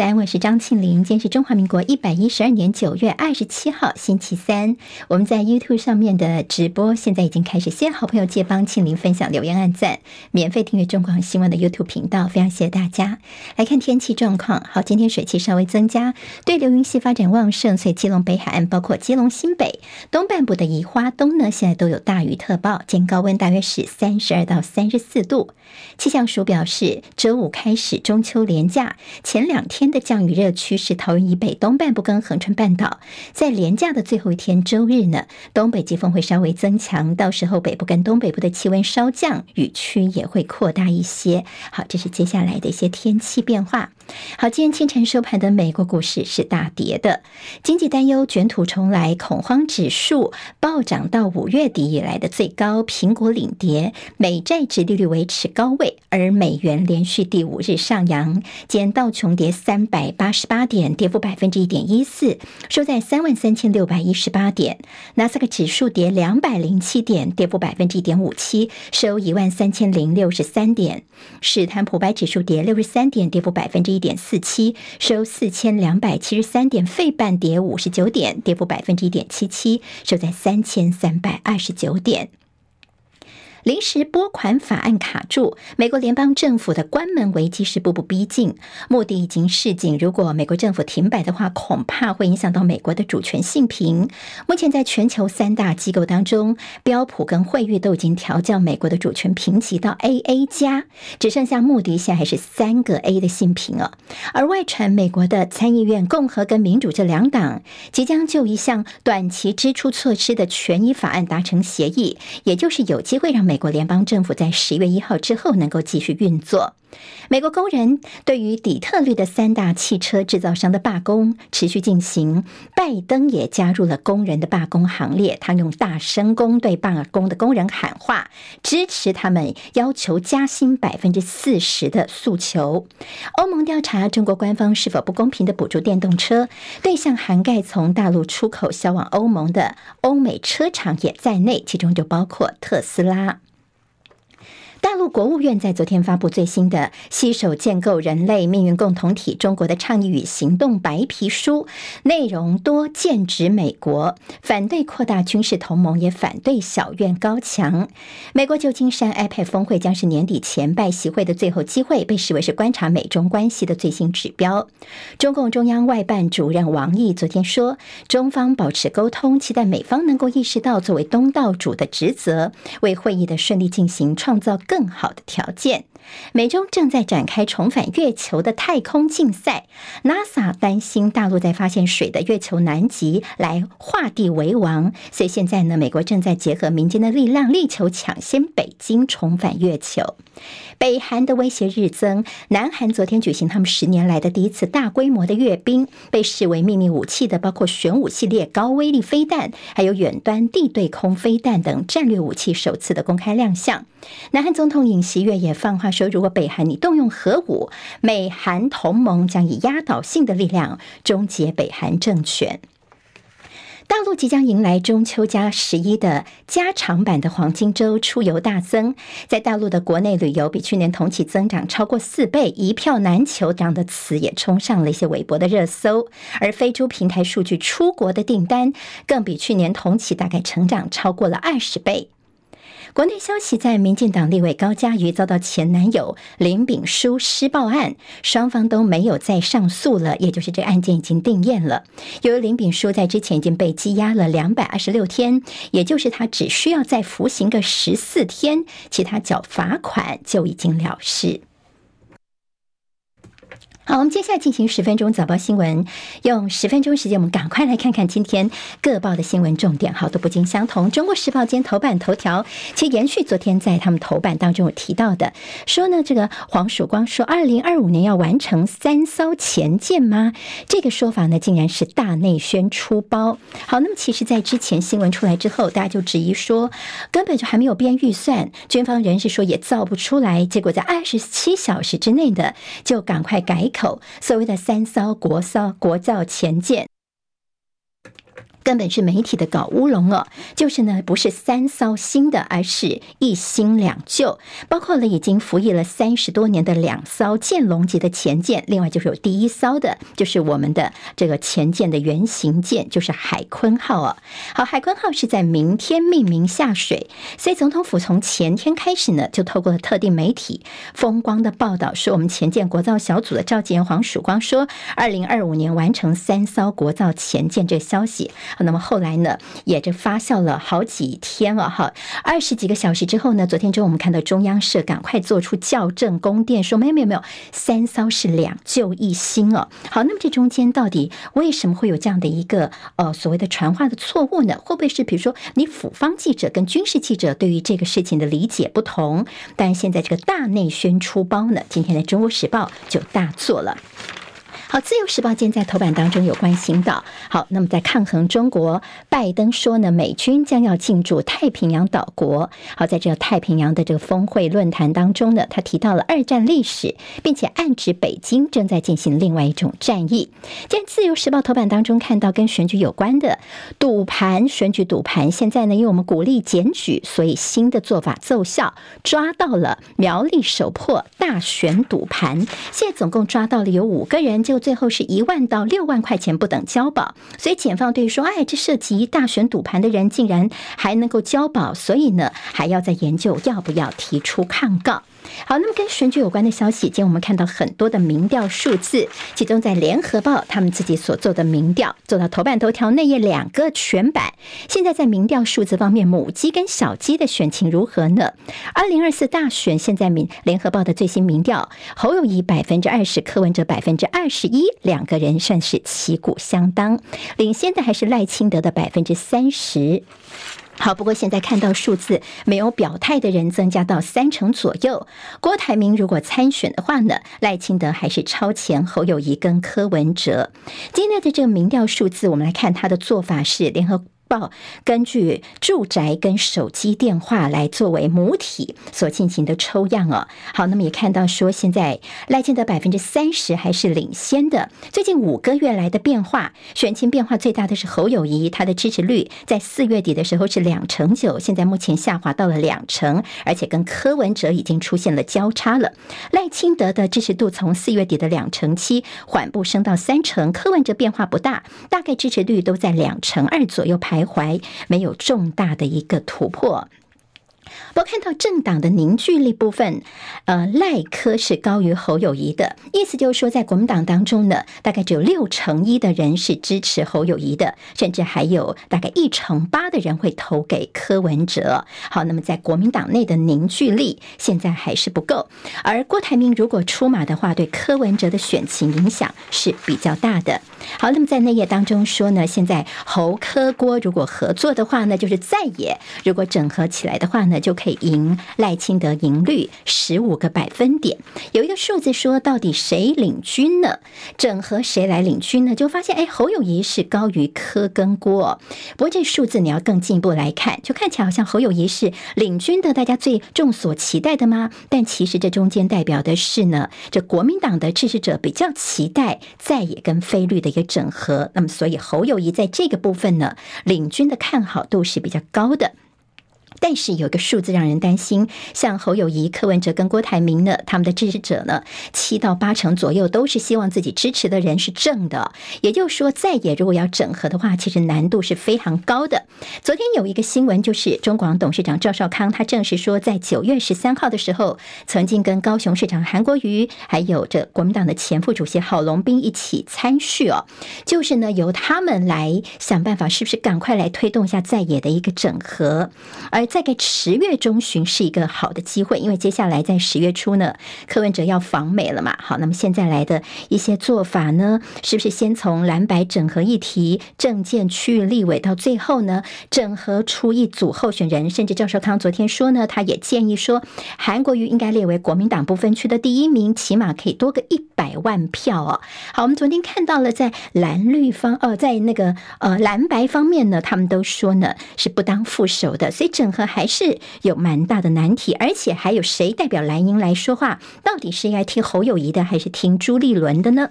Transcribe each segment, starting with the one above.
三，我是张庆玲。今天是中华民国一百一十二年九月二十七号，星期三。我们在 YouTube 上面的直播现在已经开始，谢好朋友借帮庆玲分享、留言、按赞、免费订阅中广新闻的 YouTube 频道，非常谢谢大家。来看天气状况，好，今天水汽稍微增加，对流云系发展旺盛，所以基隆北海岸包括基隆新北东半部的宜花东呢，现在都有大雨特报，今天高温大约是三十二到三十四度。气象署表示，周五开始中秋连假前两天。的降雨热区是桃园以北东半部跟恒春半岛，在连假的最后一天周日呢，东北季风会稍微增强，到时候北部跟东北部的气温稍降，雨区也会扩大一些。好，这是接下来的一些天气变化。好，今天清晨收盘的美国股市是大跌的，经济担忧卷土重来，恐慌指数暴涨到五月底以来的最高，苹果领跌，美债殖利率维持高位，而美元连续第五日上扬，今天道琼跌三百八十八点，跌幅百分之一点一四，收在三万三千六百一十八点。纳斯克指数跌两百零七点，跌幅百分之一点五七，收一万三千零六十三点。史坦普白指数跌六十三点，跌幅百分之一点四七，收四千两百七十三点。费半跌五十九点，跌幅百分之一点七七，收在三千三百二十九点。临时拨款法案卡住，美国联邦政府的关门危机是步步逼近。穆迪已经示警，如果美国政府停摆的话，恐怕会影响到美国的主权信评。目前在全球三大机构当中，标普跟惠誉都已经调降美国的主权评级到 AA 加，只剩下穆迪现在还是三个 A 的信评了。而外传美国的参议院共和跟民主这两党即将就一项短期支出措施的权益法案达成协议，也就是有机会让。美国联邦政府在十月一号之后能够继续运作。美国工人对于底特律的三大汽车制造商的罢工持续进行，拜登也加入了工人的罢工行列。他用大声公对罢工的工人喊话，支持他们要求加薪百分之四十的诉求。欧盟调查中国官方是否不公平的补助电动车，对象涵盖从大陆出口销往欧盟的欧美车厂也在内，其中就包括特斯拉。大陆国务院在昨天发布最新的《携手建构人类命运共同体：中国的倡议与行动白皮书》，内容多剑指美国，反对扩大军事同盟，也反对小院高墙。美国旧金山 iPad 峰会将是年底前拜习会的最后机会，被视为是观察美中关系的最新指标。中共中央外办主任王毅昨天说，中方保持沟通，期待美方能够意识到作为东道主的职责，为会议的顺利进行创造更好的条件。美中正在展开重返月球的太空竞赛，NASA 担心大陆在发现水的月球南极来画地为王，所以现在呢，美国正在结合民间的力量，力求抢先北京重返月球。北韩的威胁日增，南韩昨天举行他们十年来的第一次大规模的阅兵，被视为秘密武器的包括玄武系列高威力飞弹，还有远端地对空飞弹等战略武器首次的公开亮相。南韩总统尹锡悦也放话说，如果北韩你动用核武，美韩同盟将以压倒性的力量终结北韩政权。大陆即将迎来中秋加十一的加长版的黄金周，出游大增。在大陆的国内旅游比去年同期增长超过四倍，一票难求这样的词也冲上了一些微博的热搜。而飞猪平台数据，出国的订单更比去年同期大概成长超过了二十倍。国内消息，在民进党立委高嘉瑜遭到前男友林炳书施暴案，双方都没有再上诉了，也就是这案件已经定谳了。由于林炳书在之前已经被羁押了两百二十六天，也就是他只需要再服刑个十四天，其他缴罚款就已经了事。好，我们接下来进行十分钟早报新闻，用十分钟时间，我们赶快来看看今天各报的新闻重点。好，都不尽相同。中国时报今天头版头条，其实延续昨天在他们头版当中有提到的，说呢，这个黄曙光说，二零二五年要完成三艘前舰吗？这个说法呢，竟然是大内宣出包。好，那么其实，在之前新闻出来之后，大家就质疑说，根本就还没有编预算，军方人士说也造不出来，结果在二十七小时之内的就赶快改所谓的三艘国骚国造前舰。根本是媒体的搞乌龙哦，就是呢，不是三艘新的，而是一新两旧，包括了已经服役了三十多年的两艘剑龙级的前舰，另外就是有第一艘的，就是我们的这个前舰的原型舰，就是海鲲号哦。好，海鲲号是在明天命名下水，所以总统府从前天开始呢，就透过了特定媒体风光的报道说，我们前舰国造小组的召集人黄曙光说，二零二五年完成三艘国造前舰这消息。那么后来呢，也就发酵了好几天了哈，二十几个小时之后呢，昨天中午我们看到中央社赶快做出校正公电，说没有没有没有，三艘是两旧一新哦。好，那么这中间到底为什么会有这样的一个呃所谓的传话的错误呢？会不会是比如说你府方记者跟军事记者对于这个事情的理解不同？但现在这个大内宣出包呢，今天的《中国时报》就大做了。好，自由时报今天在头版当中有关心到，好，那么在抗衡中国，拜登说呢，美军将要进驻太平洋岛国。好，在这个太平洋的这个峰会论坛当中呢，他提到了二战历史，并且暗指北京正在进行另外一种战役。今天自由时报头版当中看到跟选举有关的赌盘，选举赌盘，现在呢，因为我们鼓励检举，所以新的做法奏效，抓到了苗栗首破大选赌盘，现在总共抓到了有五个人，就。最后是一万到六万块钱不等交保，所以检方对说，哎，这涉及大选赌盘的人竟然还能够交保，所以呢，还要再研究要不要提出抗告。好，那么跟选举有关的消息，今天我们看到很多的民调数字，其中在联合报他们自己所做的民调，做到头版头条内页两个全版。现在在民调数字方面，母鸡跟小鸡的选情如何呢？二零二四大选现在民联合报的最新民调，侯友谊百分之二十，柯文哲百分之二十一，两个人算是旗鼓相当，领先的还是赖清德的百分之三十。好，不过现在看到数字没有表态的人增加到三成左右。郭台铭如果参选的话呢，赖清德还是超前侯友谊跟柯文哲。今天的这个民调数字，我们来看他的做法是联合。报根据住宅跟手机电话来作为母体所进行的抽样哦。好，那么也看到说，现在赖清德百分之三十还是领先的。最近五个月来的变化，选情变化最大的是侯友谊，他的支持率在四月底的时候是两成九，现在目前下滑到了两成，而且跟柯文哲已经出现了交叉了。赖清德的支持度从四月底的两成七缓步升到三成，柯文哲变化不大，大概支持率都在两成二左右排。徘徊，没有重大的一个突破。我看到政党的凝聚力部分，呃，赖科是高于侯友谊的，意思就是说，在国民党当中呢，大概只有六成一的人是支持侯友谊的，甚至还有大概一成八的人会投给柯文哲。好，那么在国民党内的凝聚力现在还是不够，而郭台铭如果出马的话，对柯文哲的选情影响是比较大的。好，那么在内页当中说呢，现在侯柯郭如果合作的话呢，就是在野；如果整合起来的话呢，就就可以赢赖清德赢率十五个百分点。有一个数字说，到底谁领军呢？整合谁来领军呢？就发现，哎，侯友谊是高于柯跟郭。不过这数字你要更进一步来看，就看起来好像侯友谊是领军的，大家最众所期待的吗？但其实这中间代表的是呢，这国民党的支持者比较期待在野跟非绿的一个整合。那么，所以侯友谊在这个部分呢，领军的看好度是比较高的。但是有一个数字让人担心，像侯友谊、柯文哲跟郭台铭呢，他们的支持者呢，七到八成左右都是希望自己支持的人是正的。也就是说，在野如果要整合的话，其实难度是非常高的。昨天有一个新闻，就是中广董事长赵少康他证实说，在九月十三号的时候，曾经跟高雄市长韩国瑜，还有这国民党的前副主席郝龙斌一起参叙哦，就是呢由他们来想办法，是不是赶快来推动一下在野的一个整合，而。在个十月中旬是一个好的机会，因为接下来在十月初呢，柯文哲要访美了嘛。好，那么现在来的一些做法呢，是不是先从蓝白整合议题、政见区域立委，到最后呢，整合出一组候选人？甚至赵少康昨天说呢，他也建议说，韩国瑜应该列为国民党不分区的第一名，起码可以多个一百万票哦。好，我们昨天看到了在蓝绿方，呃，在那个呃蓝白方面呢，他们都说呢是不当副手的，所以整合。还是有蛮大的难题，而且还有谁代表蓝营来说话？到底是应该听侯友谊的，还是听朱立伦的呢？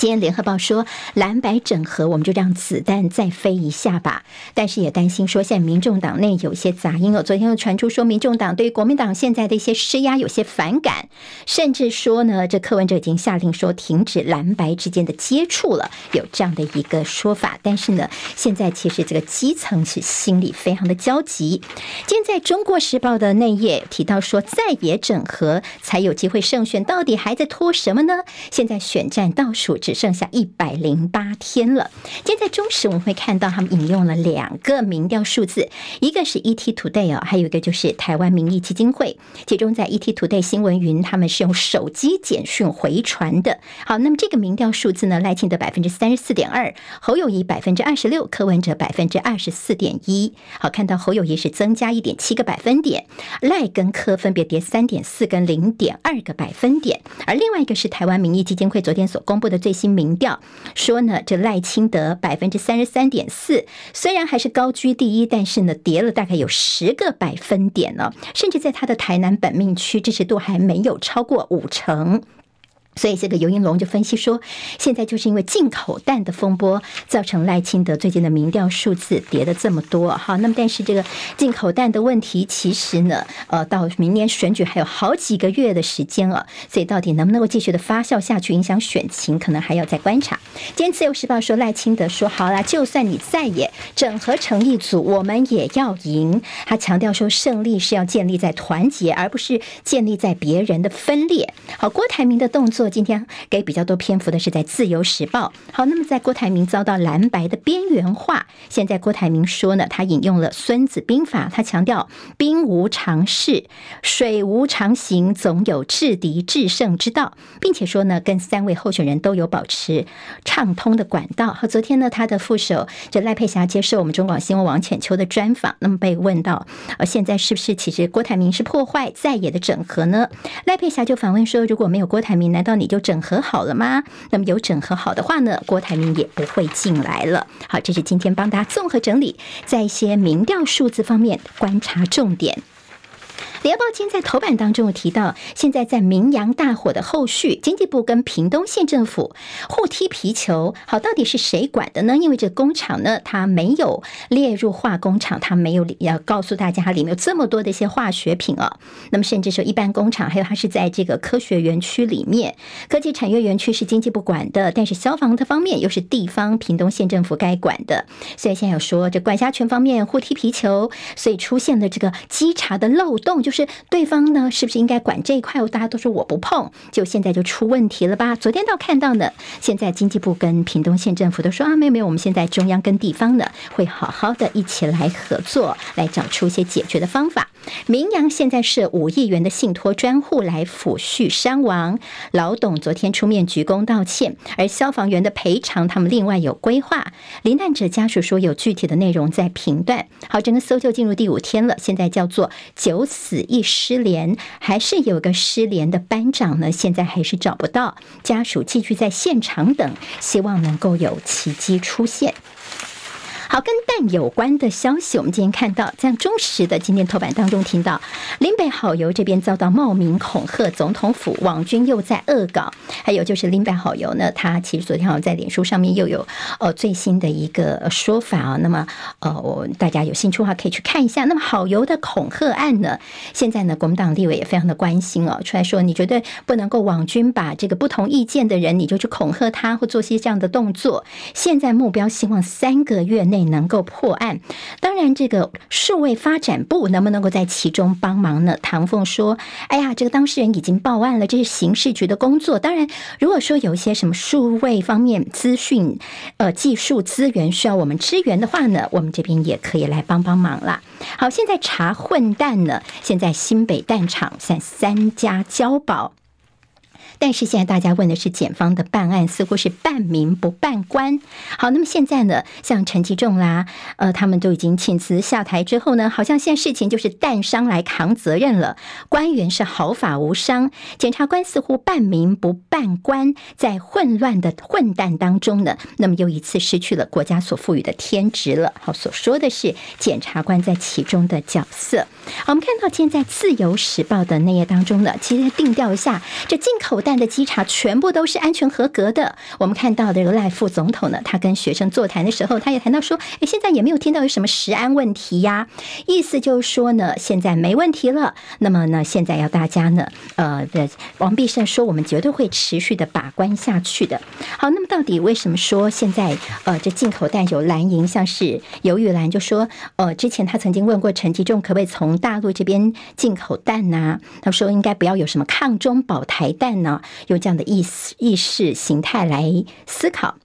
今天联合报说蓝白整合，我们就让子弹再飞一下吧。但是也担心说，现在民众党内有些杂音哦。昨天又传出说，民众党对于国民党现在的一些施压有些反感，甚至说呢，这柯文哲已经下令说停止蓝白之间的接触了，有这样的一个说法。但是呢，现在其实这个基层是心里非常的焦急。今天在中国时报的内页提到说，在野整合才有机会胜选，到底还在拖什么呢？现在选战倒数。只剩下一百零八天了。今天在中时我们会看到他们引用了两个民调数字，一个是 ET Today 哦，还有一个就是台湾民意基金会。其中在 ET Today 新闻云，他们是用手机简讯回传的。好，那么这个民调数字呢，赖清德百分之三十四点二，侯友谊百分之二十六，柯文哲百分之二十四点一。好，看到侯友谊是增加一点七个百分点，赖跟柯分别跌三点四跟零点二个百分点。而另外一个是台湾民意基金会昨天所公布的最新。新民调说呢，这赖清德百分之三十三点四，虽然还是高居第一，但是呢，跌了大概有十个百分点呢，甚至在他的台南本命区支持度还没有超过五成。所以这个游盈隆就分析说，现在就是因为进口蛋的风波，造成赖清德最近的民调数字跌了这么多。好，那么但是这个进口蛋的问题，其实呢，呃，到明年选举还有好几个月的时间了，所以到底能不能够继续的发酵下去，影响选情，可能还要再观察。今天自由时报说赖清德说，好啦，就算你在野整合成一组，我们也要赢。他强调说，胜利是要建立在团结，而不是建立在别人的分裂。好，郭台铭的动作。今天给比较多篇幅的是在《自由时报》。好，那么在郭台铭遭到蓝白的边缘化，现在郭台铭说呢，他引用了《孙子兵法》，他强调“兵无常势，水无常形，总有制敌制胜之道”，并且说呢，跟三位候选人都有保持畅通的管道。和昨天呢，他的副手这赖佩霞接受我们中广新闻网浅秋的专访，那么被问到，呃，现在是不是其实郭台铭是破坏在野的整合呢？赖佩霞就反问说，如果没有郭台铭，难道？那你就整合好了吗？那么有整合好的话呢，郭台铭也不会进来了。好，这是今天帮大家综合整理，在一些民调数字方面观察重点。联报今天在头版当中有提到，现在在明扬大火的后续，经济部跟屏东县政府互踢皮球。好，到底是谁管的呢？因为这工厂呢，它没有列入化工厂，它没有要告诉大家它里面有这么多的一些化学品哦。那么甚至说一般工厂，还有它是在这个科学园区里面，科技产业园区是经济部管的，但是消防的方面又是地方屏东县政府该管的。所以现在有说这管辖权方面互踢皮球，所以出现了这个稽查的漏洞就。就是对方呢，是不是应该管这一块？大家都说我不碰，就现在就出问题了吧？昨天倒看到呢，现在经济部跟屏东县政府都说啊，没有没有，我们现在中央跟地方呢会好好的一起来合作，来找出一些解决的方法。明扬现在是五亿元的信托专户来抚恤伤亡，老董昨天出面鞠躬道歉，而消防员的赔偿他们另外有规划。罹难者家属说有具体的内容在评断。好，整个搜救进入第五天了，现在叫做九死。一失联，还是有个失联的班长呢？现在还是找不到，家属继续在现场等，希望能够有奇迹出现。好，跟蛋有关的消息，我们今天看到，在中时的今天头版当中听到，林北好油这边遭到冒名恐吓总统府，网军又在恶搞。还有就是林北好油呢，他其实昨天好像在脸书上面又有呃最新的一个说法啊。那么呃，大家有兴趣的话可以去看一下。那么好油的恐吓案呢，现在呢国民党立委也非常的关心哦，出来说你绝对不能够网军把这个不同意见的人，你就去恐吓他或做些这样的动作。现在目标希望三个月内。能够破案，当然这个数位发展部能不能够在其中帮忙呢？唐凤说：“哎呀，这个当事人已经报案了，这是刑事局的工作。当然，如果说有一些什么数位方面资讯、呃技术资源需要我们支援的话呢，我们这边也可以来帮帮忙啦。好，现在查混蛋呢，现在新北蛋厂三三家交保。但是现在大家问的是检方的办案似乎是办民不办官。好，那么现在呢，像陈吉仲啦，呃，他们都已经请辞下台之后呢，好像现在事情就是蛋商来扛责任了，官员是毫发无伤。检察官似乎办民不办官，在混乱的混蛋当中呢，那么又一次失去了国家所赋予的天职了。好，所说的是检察官在其中的角色。好，我们看到现在自由时报的内页当中呢，其实定调一下这进口蛋。的稽查全部都是安全合格的。我们看到这个赖副总统呢，他跟学生座谈的时候，他也谈到说，诶，现在也没有听到有什么食安问题呀，意思就是说呢，现在没问题了。那么呢，现在要大家呢，呃，王必胜说，我们绝对会持续的把关下去的。好，那么到底为什么说现在呃，这进口蛋有蓝营，像是游玉兰就说，呃，之前他曾经问过陈吉仲，可不可以从大陆这边进口蛋呐、啊？他说应该不要有什么抗中保台蛋呢，有这样的意思意识形态来思考。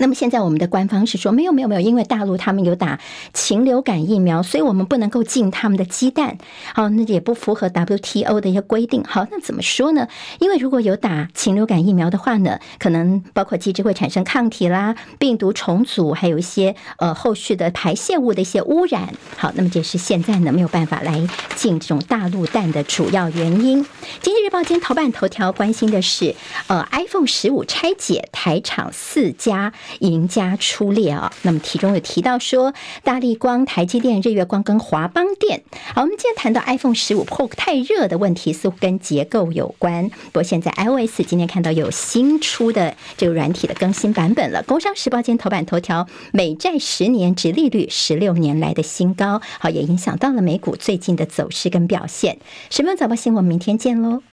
那么现在我们的官方是说没有没有没有，因为大陆他们有打禽流感疫苗，所以我们不能够进他们的鸡蛋。好，那也不符合 WTO 的一些规定。好，那怎么说呢？因为如果有打禽流感疫苗的话呢，可能包括鸡只会产生抗体啦，病毒重组，还有一些呃后续的排泄物的一些污染。好，那么这是现在呢没有办法来进这种大陆蛋的主要原因。经济日报今天头版头条关心的是呃 iPhone 十五拆解，台厂四家。赢家出列啊！那么题中有提到说，大力光、台积电、日月光跟华邦电。好，我们今天谈到 iPhone 十五 Pro 太热的问题，似乎跟结构有关。不过现在 iOS 今天看到有新出的这个软体的更新版本了。工商时报今天头版头条，美债十年殖利率十六年来的新高，好，也影响到了美股最近的走势跟表现。十分早报新闻，明天见喽。